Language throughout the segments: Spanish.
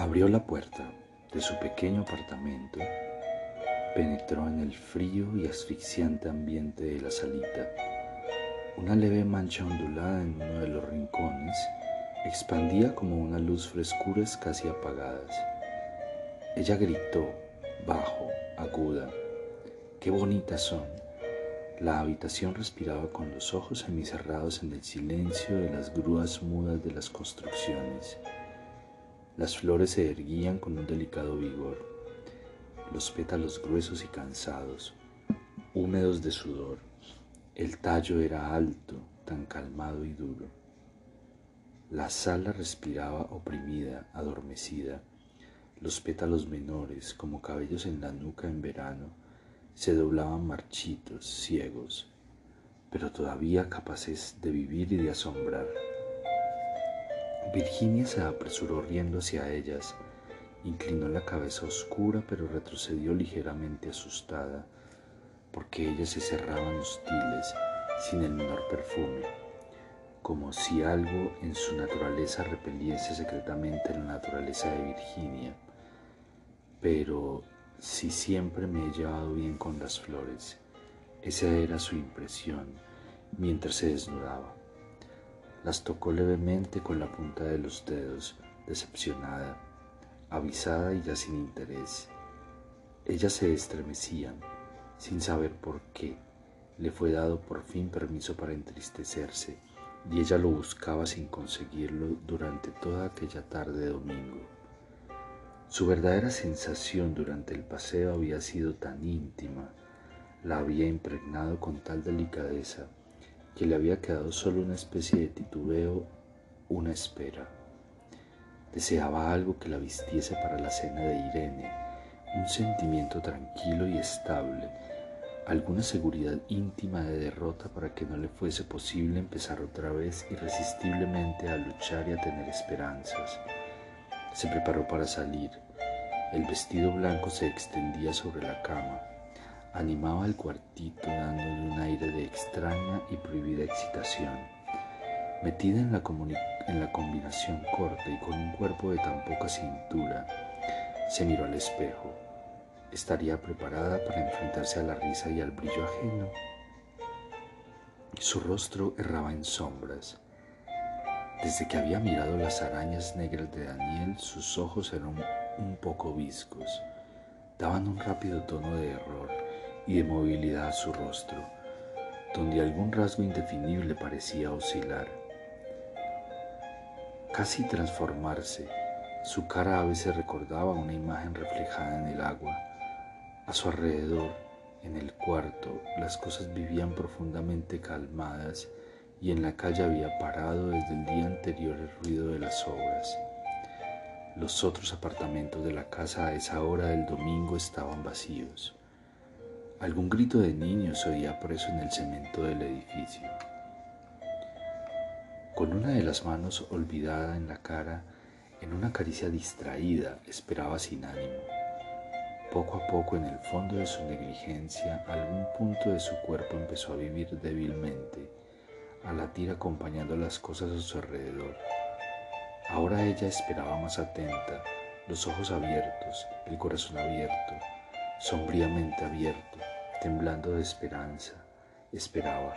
Abrió la puerta de su pequeño apartamento, penetró en el frío y asfixiante ambiente de la salita. Una leve mancha ondulada en uno de los rincones expandía como una luz frescuras casi apagadas. Ella gritó, bajo, aguda, qué bonitas son. La habitación respiraba con los ojos semicerrados en el silencio de las grúas mudas de las construcciones. Las flores se erguían con un delicado vigor, los pétalos gruesos y cansados, húmedos de sudor. El tallo era alto, tan calmado y duro. La sala respiraba oprimida, adormecida. Los pétalos menores, como cabellos en la nuca en verano, se doblaban marchitos, ciegos, pero todavía capaces de vivir y de asombrar. Virginia se apresuró riendo hacia ellas, inclinó la cabeza oscura pero retrocedió ligeramente asustada, porque ellas se cerraban hostiles, sin el menor perfume, como si algo en su naturaleza repeliese secretamente la naturaleza de Virginia. Pero si siempre me he llevado bien con las flores, esa era su impresión mientras se desnudaba. Las tocó levemente con la punta de los dedos, decepcionada, avisada y ya sin interés. Ellas se estremecían, sin saber por qué. Le fue dado por fin permiso para entristecerse, y ella lo buscaba sin conseguirlo durante toda aquella tarde de domingo. Su verdadera sensación durante el paseo había sido tan íntima, la había impregnado con tal delicadeza, que le había quedado solo una especie de titubeo, una espera. Deseaba algo que la vistiese para la cena de Irene, un sentimiento tranquilo y estable, alguna seguridad íntima de derrota para que no le fuese posible empezar otra vez irresistiblemente a luchar y a tener esperanzas. Se preparó para salir. El vestido blanco se extendía sobre la cama animaba el cuartito dándole un aire de extraña y prohibida excitación. Metida en la, combinación corta y con un cuerpo de tan poca cintura, se miró al espejo. ¿Estaría preparada para enfrentarse a la risa y al brillo ajeno? Su rostro erraba en sombras. Desde que había mirado las arañas negras de Daniel, sus ojos eran un poco viscos. Daban un rápido tono de error y de movilidad su rostro, donde algún rasgo indefinible parecía oscilar. Casi transformarse, su cara a veces recordaba una imagen reflejada en el agua. A su alrededor, en el cuarto, las cosas vivían profundamente calmadas y en la calle había parado desde el día anterior el ruido de las obras. Los otros apartamentos de la casa a esa hora del domingo estaban vacíos. Algún grito de niño se oía preso en el cemento del edificio. Con una de las manos olvidada en la cara, en una caricia distraída, esperaba sin ánimo. Poco a poco, en el fondo de su negligencia, algún punto de su cuerpo empezó a vivir débilmente, a latir acompañando las cosas a su alrededor. Ahora ella esperaba más atenta, los ojos abiertos, el corazón abierto, sombríamente abierto, temblando de esperanza, esperaba.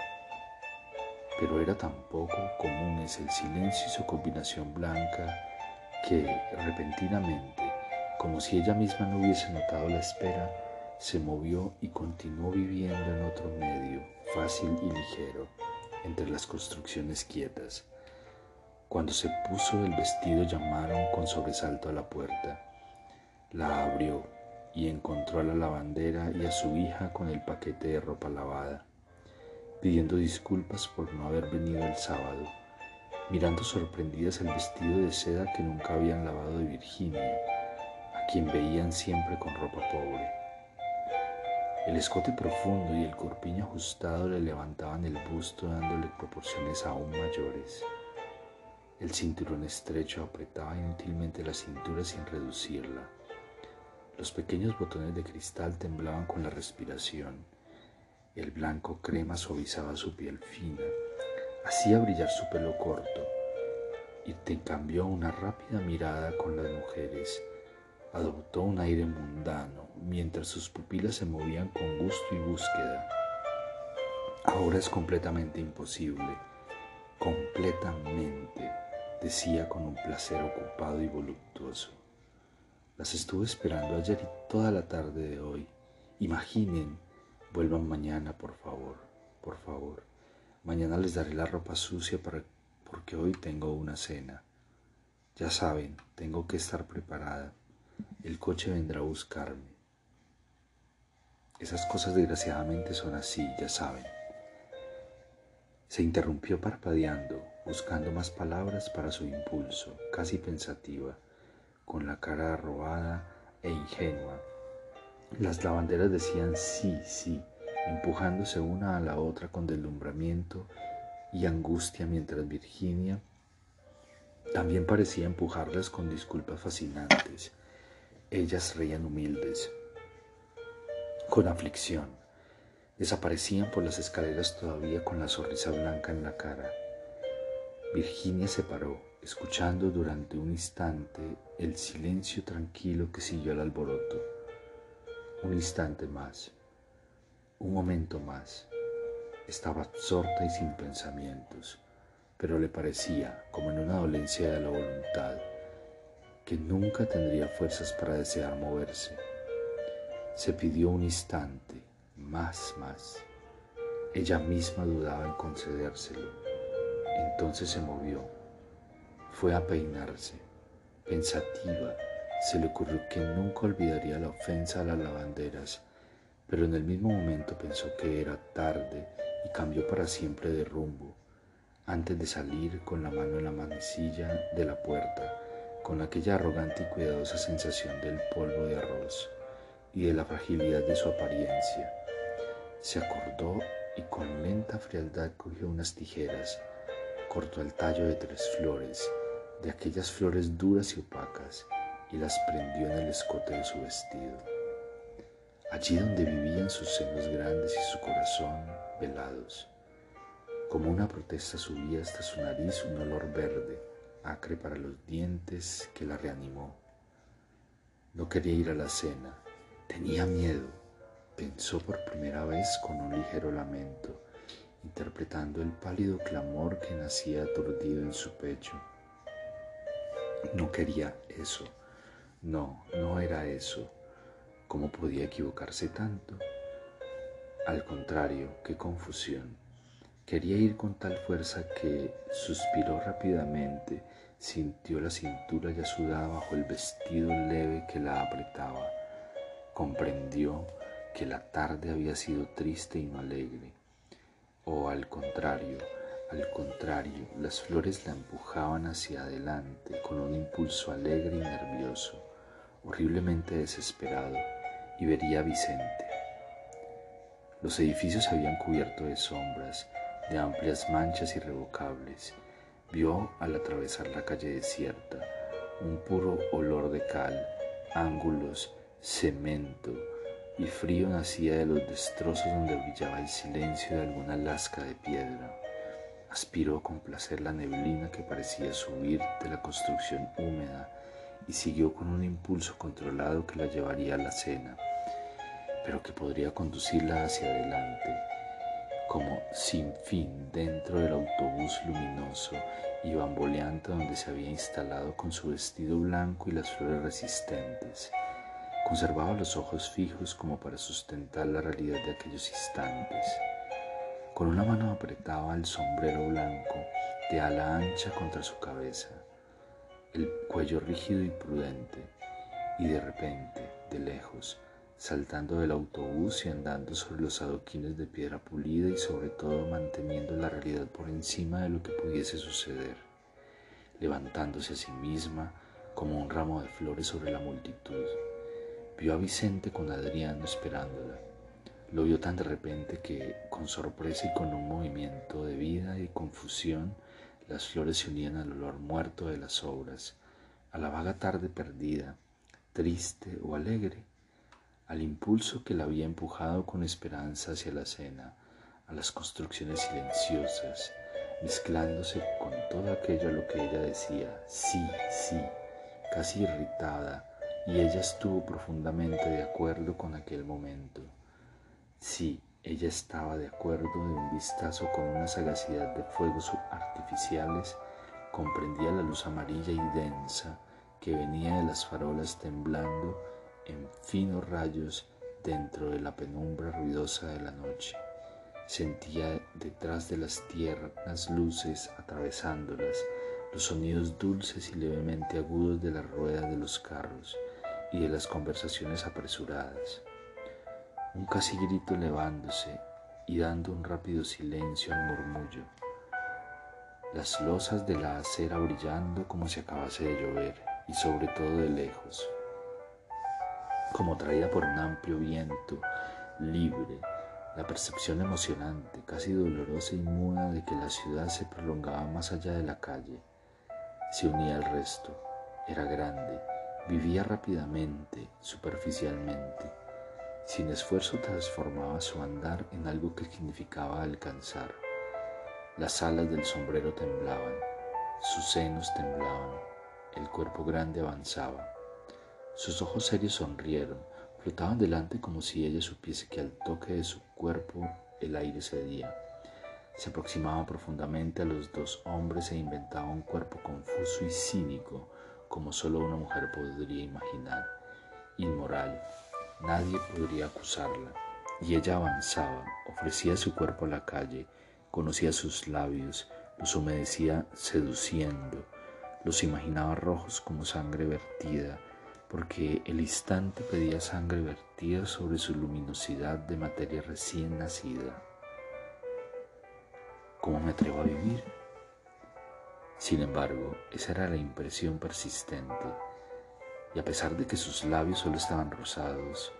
Pero era tan poco comunes el silencio y su combinación blanca que, repentinamente, como si ella misma no hubiese notado la espera, se movió y continuó viviendo en otro medio, fácil y ligero, entre las construcciones quietas. Cuando se puso el vestido llamaron con sobresalto a la puerta. La abrió y encontró a la lavandera y a su hija con el paquete de ropa lavada, pidiendo disculpas por no haber venido el sábado. mirando sorprendidas el vestido de seda que nunca habían lavado de Virginia, a quien veían siempre con ropa pobre. El escote profundo y el corpiño ajustado le levantaban el busto dándole proporciones aún mayores. El cinturón estrecho apretaba inútilmente la cintura sin reducirla. Los pequeños botones de cristal temblaban con la respiración. El blanco crema suavizaba su piel fina hacía brillar su pelo corto y te cambió una rápida mirada con las mujeres. Adoptó un aire mundano mientras sus pupilas se movían con gusto y búsqueda. Ahora es completamente imposible, completamente, decía con un placer ocupado y voluptuoso. Las estuve esperando ayer y toda la tarde de hoy. Imaginen, vuelvan mañana, por favor, por favor. Mañana les daré la ropa sucia para, porque hoy tengo una cena. Ya saben, tengo que estar preparada. El coche vendrá a buscarme. Esas cosas desgraciadamente son así, ya saben. Se interrumpió parpadeando, buscando más palabras para su impulso, casi pensativa, con la cara arrobada e ingenua. Las lavanderas decían sí, sí, empujándose una a la otra con deslumbramiento y angustia mientras Virginia también parecía empujarlas con disculpas fascinantes. Ellas reían humildes, con aflicción. Desaparecían por las escaleras todavía con la sonrisa blanca en la cara. Virginia se paró, escuchando durante un instante el silencio tranquilo que siguió al alboroto. Un instante más. Un momento más. Estaba absorta y sin pensamientos, pero le parecía, como en una dolencia de la voluntad, que nunca tendría fuerzas para desear moverse. Se pidió un instante, más, más. Ella misma dudaba en concedérselo. Entonces se movió. Fue a peinarse. Pensativa, se le ocurrió que nunca olvidaría la ofensa a las lavanderas pero en el mismo momento pensó que era tarde y cambió para siempre de rumbo, antes de salir con la mano en la manecilla de la puerta, con aquella arrogante y cuidadosa sensación del polvo de arroz y de la fragilidad de su apariencia. Se acordó y con lenta frialdad cogió unas tijeras, cortó el tallo de tres flores, de aquellas flores duras y opacas, y las prendió en el escote de su vestido allí donde vivían sus senos grandes y su corazón velados. Como una protesta subía hasta su nariz un olor verde, acre para los dientes, que la reanimó. No quería ir a la cena, tenía miedo, pensó por primera vez con un ligero lamento, interpretando el pálido clamor que nacía aturdido en su pecho. No quería eso, no, no era eso ¿Cómo podía equivocarse tanto? Al contrario, qué confusión. Quería ir con tal fuerza que suspiró rápidamente, sintió la cintura ya sudada bajo el vestido leve que la apretaba. Comprendió que la tarde había sido triste y no alegre. O al contrario, al contrario, las flores la empujaban hacia adelante con un impulso alegre y nervioso, horriblemente desesperado y vería a Vicente. Los edificios se habían cubierto de sombras, de amplias manchas irrevocables. Vio al atravesar la calle desierta un puro olor de cal, ángulos, cemento y frío nacía de los destrozos donde brillaba el silencio de alguna lasca de piedra. Aspiró con placer la neblina que parecía subir de la construcción húmeda y siguió con un impulso controlado que la llevaría a la cena pero que podría conducirla hacia adelante, como sin fin dentro del autobús luminoso y bamboleante donde se había instalado con su vestido blanco y las flores resistentes. Conservaba los ojos fijos como para sustentar la realidad de aquellos instantes. Con una mano apretaba el sombrero blanco de ala ancha contra su cabeza, el cuello rígido y prudente, y de repente, de lejos, saltando del autobús y andando sobre los adoquines de piedra pulida y sobre todo manteniendo la realidad por encima de lo que pudiese suceder. levantándose a sí misma como un ramo de flores sobre la multitud. Vio a Vicente con Adriano esperándola. Lo vio tan de repente que, con sorpresa y con un movimiento de vida y confusión, las flores se unían al olor muerto de las obras, a la vaga tarde perdida, triste o alegre, al impulso que la había empujado con esperanza hacia la cena, a las construcciones silenciosas, mezclándose con todo aquello a lo que ella decía, sí, sí, casi irritada, y ella estuvo profundamente de acuerdo con aquel momento. Sí, ella estaba de acuerdo de un vistazo con una sagacidad de fuegos artificiales, comprendía la luz amarilla y densa que venía de las farolas temblando en finos rayos dentro de la penumbra ruidosa de la noche. Sentía detrás de las tiernas luces atravesándolas los sonidos dulces y levemente agudos de las ruedas de los carros y de las conversaciones apresuradas. Un casi grito elevándose y dando un rápido silencio al murmullo. Las losas de la acera brillando como si acabase de llover y sobre todo de lejos, como traída por un amplio viento libre la percepción emocionante, casi dolorosa y muda de que la ciudad se prolongaba más allá de la calle, se unía al resto, era grande, vivía rápidamente, superficialmente, sin esfuerzo transformaba su andar en algo que significaba alcanzar. Las alas del sombrero temblaban, sus senos temblaban, el cuerpo grande avanzaba. Sus ojos serios sonrieron, flotaban delante como si ella supiese que al toque de su cuerpo el aire cedía. Se aproximaba profundamente a los dos hombres e inventaba un cuerpo confuso y cínico, como solo una mujer podría imaginar. Inmoral, nadie podría acusarla. Y ella avanzaba, ofrecía su cuerpo a la calle, conocía sus labios, los humedecía seduciendo, los imaginaba rojos como sangre vertida, porque el instante pedía sangre vertida sobre su luminosidad de materia recién nacida. ¿Cómo me atrevo a vivir? Sin embargo, esa era la impresión persistente, y a pesar de que sus labios solo estaban rosados,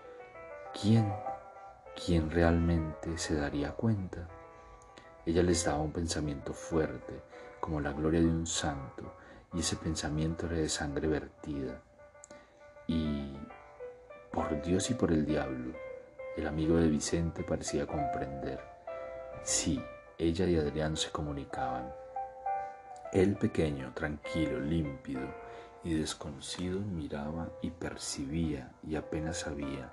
¿quién, quién realmente se daría cuenta? Ella les daba un pensamiento fuerte, como la gloria de un santo, y ese pensamiento era de sangre vertida y por Dios y por el diablo, el amigo de Vicente parecía comprender. Sí, ella y Adrián se comunicaban. Él pequeño, tranquilo, límpido y desconocido miraba y percibía y apenas sabía,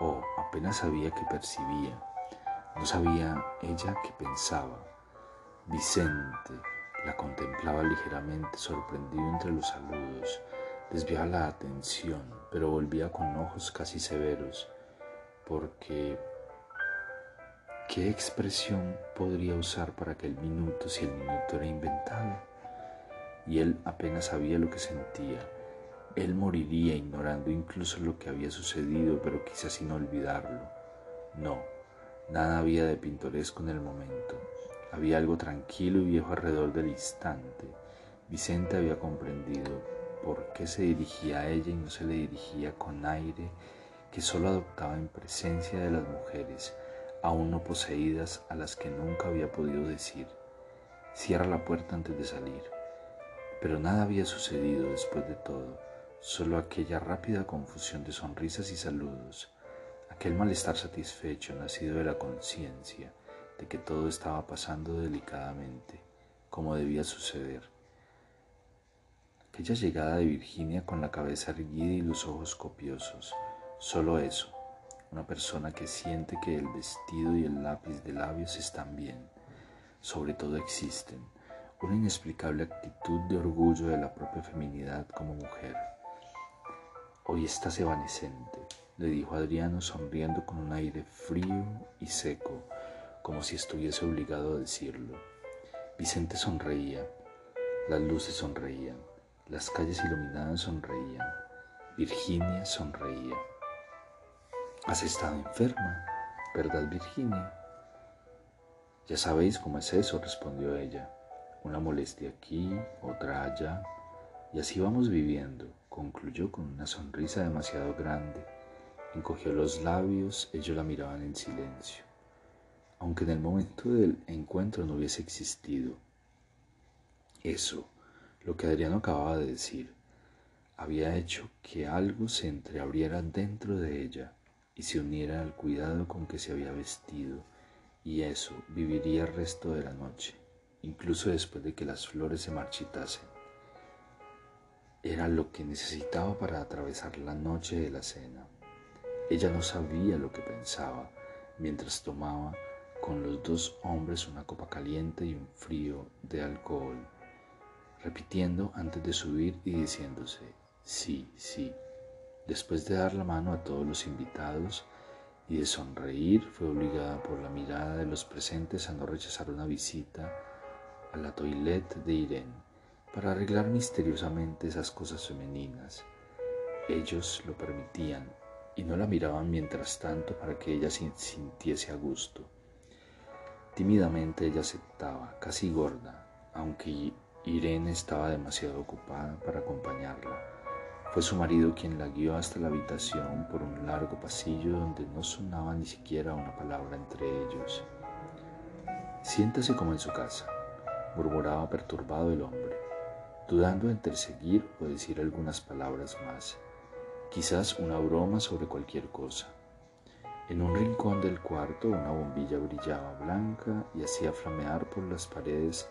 o apenas sabía que percibía. No sabía ella que pensaba. Vicente la contemplaba ligeramente sorprendido entre los saludos desviaba la atención, pero volvía con ojos casi severos, porque ¿qué expresión podría usar para aquel minuto si el minuto era inventado? Y él apenas sabía lo que sentía. Él moriría ignorando incluso lo que había sucedido, pero quizás sin olvidarlo. No, nada había de pintoresco en el momento. Había algo tranquilo y viejo alrededor del instante. Vicente había comprendido por qué se dirigía a ella y no se le dirigía con aire que solo adoptaba en presencia de las mujeres, aún no poseídas, a las que nunca había podido decir, cierra la puerta antes de salir. Pero nada había sucedido después de todo, solo aquella rápida confusión de sonrisas y saludos, aquel malestar satisfecho nacido de la conciencia de que todo estaba pasando delicadamente, como debía suceder aquella llegada de Virginia con la cabeza erguida y los ojos copiosos. Solo eso, una persona que siente que el vestido y el lápiz de labios están bien, sobre todo existen, una inexplicable actitud de orgullo de la propia feminidad como mujer. Hoy estás evanescente, le dijo Adriano sonriendo con un aire frío y seco, como si estuviese obligado a decirlo. Vicente sonreía, las luces sonreían. Las calles iluminadas sonreían. Virginia sonreía. Has estado enferma, ¿verdad, Virginia? Ya sabéis cómo es eso, respondió ella. una molestia aquí, otra allá, y así vamos viviendo, concluyó con una sonrisa demasiado grande. Encogió los labios, ellos la miraban en silencio, aunque en el momento del encuentro no hubiese existido. Eso, lo que Adriano acababa de decir, había hecho que algo se entreabriera dentro de ella y se uniera al cuidado con que se había vestido, y eso viviría el resto de la noche, incluso después de que las flores se marchitasen. Era lo que necesitaba para atravesar la noche de la cena. Ella no sabía lo que pensaba mientras tomaba con los dos hombres una copa caliente y un frío de alcohol, repitiendo antes de subir y diciéndose, sí, sí, Después de dar la mano a todos los invitados y de sonreír, fue obligada por la mirada de los presentes a no rechazar una visita a la toilette de Irene para arreglar misteriosamente esas cosas femeninas. Ellos lo permitían y no la miraban mientras tanto para que ella se sintiese a gusto. Tímidamente ella aceptaba, casi gorda, aunque Irene estaba demasiado ocupada para acompañarla. Fue su marido quien la guió hasta la habitación por un largo pasillo donde no sonaba ni siquiera una palabra entre ellos. Siéntase como en su casa, murmuraba perturbado el hombre, dudando entre seguir o decir algunas palabras más, quizás una broma sobre cualquier cosa. En un rincón del cuarto una bombilla brillaba blanca y hacía flamear por las paredes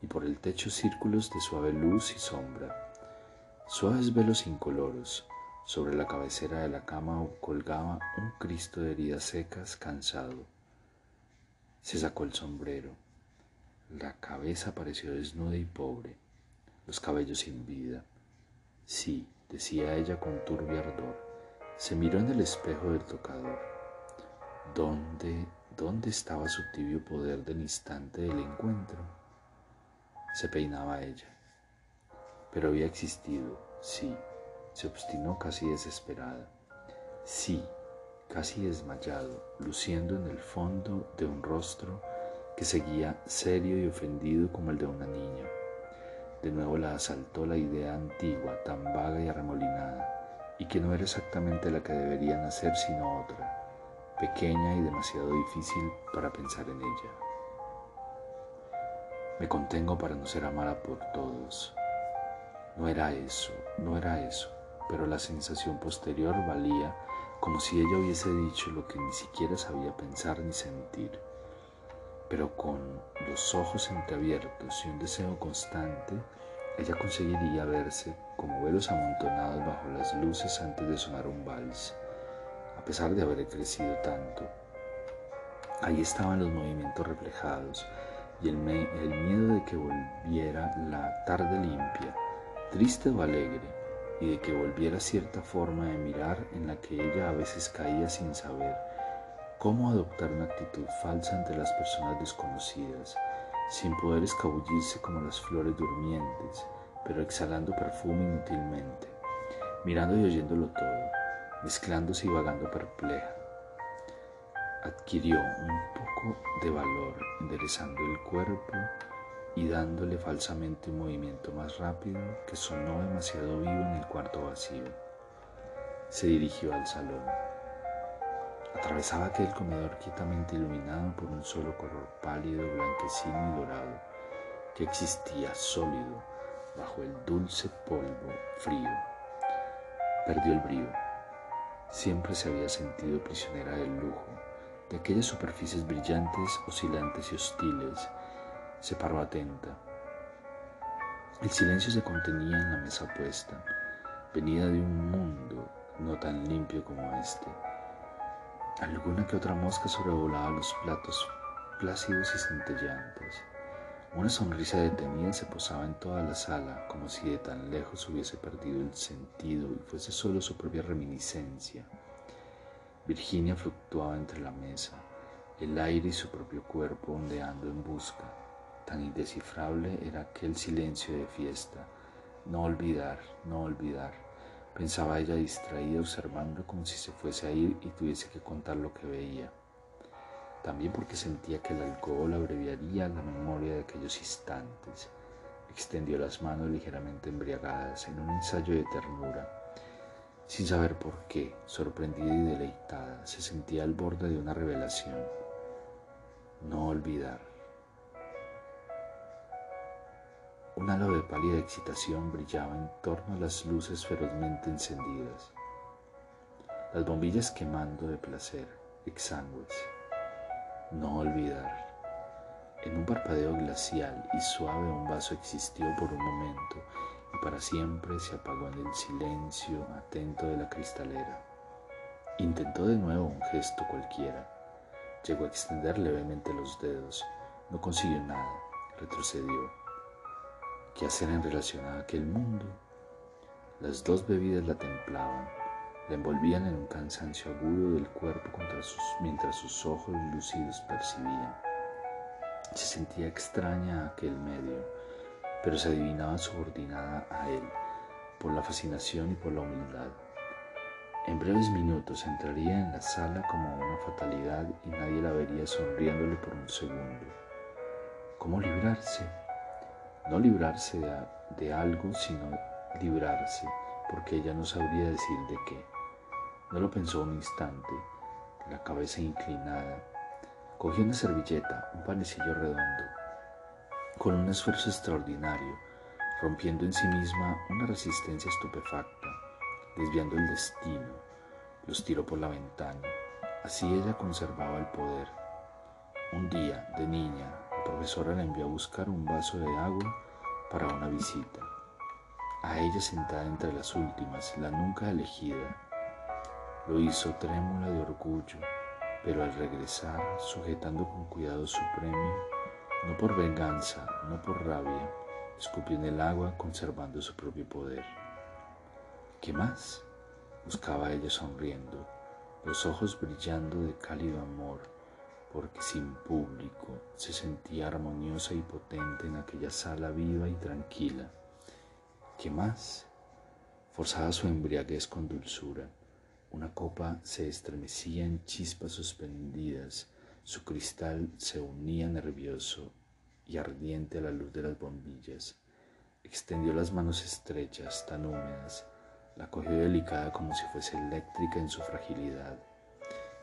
y por el techo círculos de suave luz y sombra. Suaves velos incoloros. Sobre la cabecera de la cama colgaba un Cristo de heridas secas, cansado. Se sacó el sombrero. La cabeza pareció desnuda y pobre, los cabellos sin vida. Sí, decía ella con turbio ardor. Se miró en el espejo del tocador. ¿Dónde, dónde estaba su tibio poder del instante del encuentro? Se peinaba ella pero había existido, sí, se obstinó casi desesperada, sí, casi desmayado, luciendo en el fondo de un rostro que seguía serio y ofendido como el de una niña. De nuevo la asaltó la idea antigua, tan vaga y arremolinada, y que no era exactamente la que deberían hacer sino otra, pequeña y demasiado difícil para pensar en ella. Me contengo para no ser amada por todos, no era eso, no era eso, pero la sensación posterior valía como si ella hubiese dicho lo que ni siquiera sabía pensar ni sentir. Pero con los ojos entreabiertos y un deseo constante, ella conseguiría verse como velos amontonados bajo las luces antes de sonar un vals, a pesar de haber crecido tanto. Ahí estaban los movimientos reflejados y el, el miedo de que volviera la tarde limpia triste o alegre, y de que volviera cierta forma de mirar en la que ella a veces caía sin saber cómo adoptar una actitud falsa ante las personas desconocidas, sin poder escabullirse como las flores durmientes, pero exhalando perfume inútilmente, mirando y oyéndolo todo, mezclándose y vagando perpleja. Adquirió un poco de valor enderezando el cuerpo y dándole falsamente un movimiento más rápido que sonó demasiado vivo en el cuarto vacío. Se dirigió al salón. Atravesaba aquel comedor quietamente iluminado por un solo color pálido, blanquecino y dorado, que existía sólido bajo el dulce polvo frío. Perdió el brío. Siempre se había sentido prisionera del lujo, de aquellas superficies brillantes, oscilantes y hostiles se paró atenta. El silencio se contenía en la mesa puesta, venida de un mundo no tan limpio como este. Alguna que otra mosca sobrevolaba los platos plácidos y centellantes. Una sonrisa detenida se posaba en toda la sala, como si de tan lejos hubiese perdido el sentido y fuese solo su propia reminiscencia. Virginia fluctuaba entre la mesa, el aire y su propio cuerpo ondeando en busca Tan indescifrable era aquel silencio de fiesta. No olvidar, no olvidar. Pensaba ella distraída observando como si se fuese a ir y tuviese que contar lo que veía. también porque sentía que el alcohol abreviaría la memoria de aquellos instantes. Extendió las manos ligeramente embriagadas en un ensayo de ternura. Sin saber por qué, sorprendida y deleitada, se sentía al borde de una revelación. No olvidar. Un halo de pálida excitación brillaba en torno a las luces ferozmente encendidas, las bombillas quemando de placer, exangües. No olvidar. En un parpadeo glacial y suave un vaso existió por un momento y para siempre se apagó en el silencio atento de la cristalera. Intentó de nuevo un gesto cualquiera. Llegó a extender levemente los dedos. No consiguió nada. Retrocedió qué hacer en relación a aquel mundo. Las dos bebidas la templaban, la envolvían en un cansancio agudo del cuerpo mientras sus ojos lucidos percibían. Se sentía extraña a aquel medio, pero se adivinaba subordinada a él por la fascinación y por la humildad. En breves minutos entraría en la sala como una fatalidad y nadie la vería sonriéndole por un segundo. ¿Cómo librarse? No librarse de, algo, sino librarse, porque ella no sabría decir de qué. No lo pensó un instante, la cabeza inclinada. Cogió una servilleta, un panecillo redondo, con un esfuerzo extraordinario, rompiendo en sí misma una resistencia estupefacta, desviando el destino, los tiró por la ventana. Así ella conservaba el poder. Un día, de niña, profesora la envió a buscar un vaso de agua para una visita. A ella sentada entre las últimas, la nunca elegida. Lo hizo trémula de orgullo, pero al regresar, sujetando con cuidado su premio, no por venganza, no por rabia, escupió en el agua conservando su propio poder. ¿Qué más? buscaba ella sonriendo, los ojos brillando de cálido amor porque sin público se sentía armoniosa y potente en aquella sala viva y tranquila. ¿Qué más? Forzaba su embriaguez con dulzura. Una copa se estremecía en chispas suspendidas, su cristal se unía nervioso y ardiente a la luz de las bombillas. Extendió las manos estrechas, tan húmedas, la cogió delicada como si fuese eléctrica en su fragilidad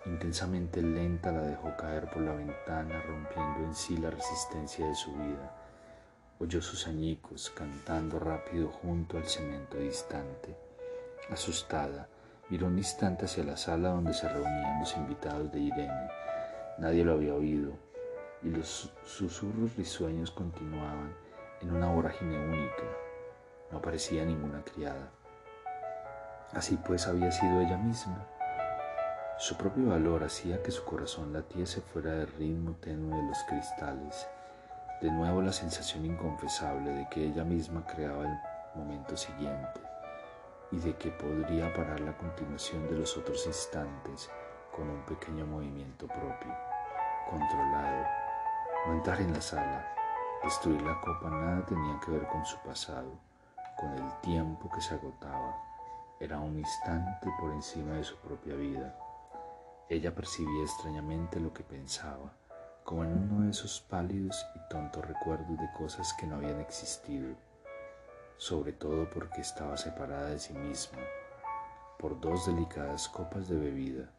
Intensamente lenta la dejó caer por la ventana, rompiendo en sí la resistencia de su vida. Oyó sus añicos cantando rápido junto al cemento distante. Asustada, miró un instante hacia la sala donde se reunían los invitados de Irene. Nadie lo había oído y los susurros risueños continuaban en una vorágine única. No aparecía ninguna criada. Así pues había sido ella misma su propio valor hacía que su corazón latiese fuera del ritmo tenue de los cristales. De nuevo la sensación inconfesable de que ella misma creaba el momento siguiente y de que podría parar la continuación de los otros instantes con un pequeño movimiento propio, controlado. No entrar en la sala, destruir la copa nada tenía que ver con su pasado, con el tiempo que se agotaba. Era un instante por encima de su propia vida ella percibía extrañamente lo que pensaba, como en uno de esos pálidos y tontos recuerdos de cosas que no habían existido, sobre todo porque estaba separada de sí misma por dos delicadas copas de bebida.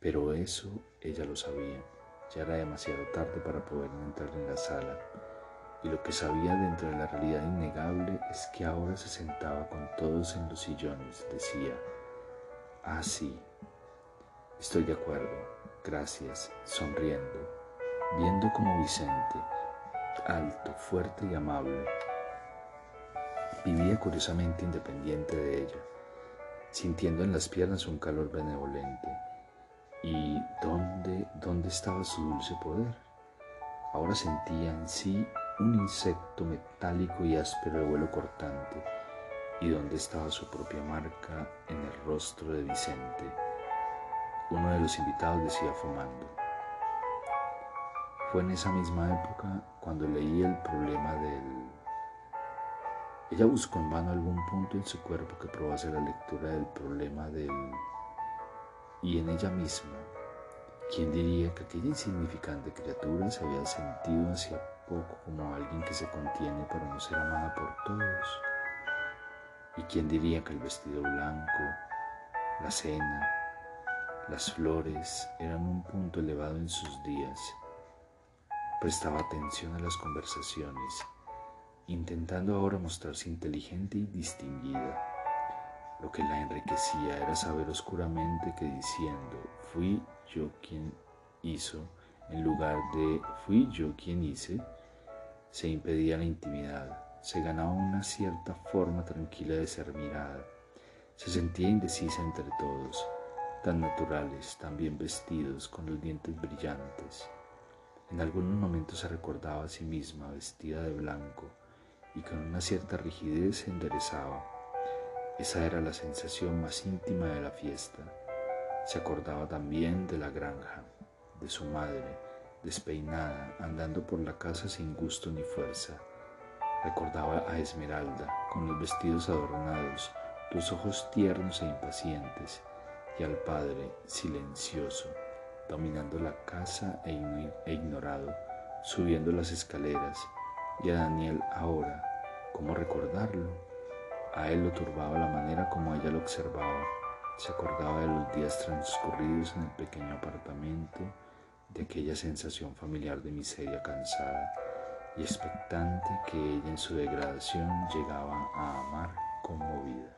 Pero eso ella lo sabía, ya era demasiado tarde para poder entrar en la sala, y lo que sabía dentro de la realidad innegable es que ahora se sentaba con todos en los sillones, decía, ah sí, Estoy de acuerdo, gracias, sonriendo, viendo como Vicente, alto, fuerte y amable, vivía curiosamente independiente de ella, sintiendo en las piernas un calor benevolente. ¿Y dónde, dónde estaba su dulce poder? Ahora sentía en sí un insecto metálico y áspero de vuelo cortante. ¿Y dónde estaba su propia marca en el rostro de Vicente? Uno de los invitados decía fumando. Fue en esa misma época cuando leí el problema del... Ella buscó en vano algún punto en su cuerpo que probase la lectura del problema del... Y en ella misma, ¿Quién diría que aquella insignificante criatura se había sentido hacia poco como alguien que se contiene para no ser amada por todos? ¿Y quién diría que el vestido blanco, la cena, las flores eran un punto elevado en sus días? Prestaba atención a las conversaciones, intentando ahora mostrarse inteligente y distinguida. Lo que la enriquecía era saber oscuramente que diciendo fui yo quien hizo, en lugar de fui yo quien hice, se impedía la intimidad, se ganaba una cierta forma tranquila de ser mirada, se sentía indecisa entre todos, tan naturales, tan bien vestidos, con los dientes brillantes. En algunos momentos se recordaba a sí misma vestida de blanco y con una cierta rigidez se enderezaba. Esa era la sensación más íntima de la fiesta. Se acordaba también de la granja, de su madre, despeinada, andando por la casa sin gusto ni fuerza. Recordaba a Esmeralda, con los vestidos adornados, los ojos tiernos e impacientes, y al padre, silencioso, dominando la casa e, e, ignorado, subiendo las escaleras, y a Daniel ahora, ¿cómo recordarlo? A él lo turbaba la manera como ella lo observaba. Se acordaba de los días transcurridos en el pequeño apartamento, de aquella sensación familiar de miseria cansada y expectante que ella en su degradación llegaba a amar conmovida.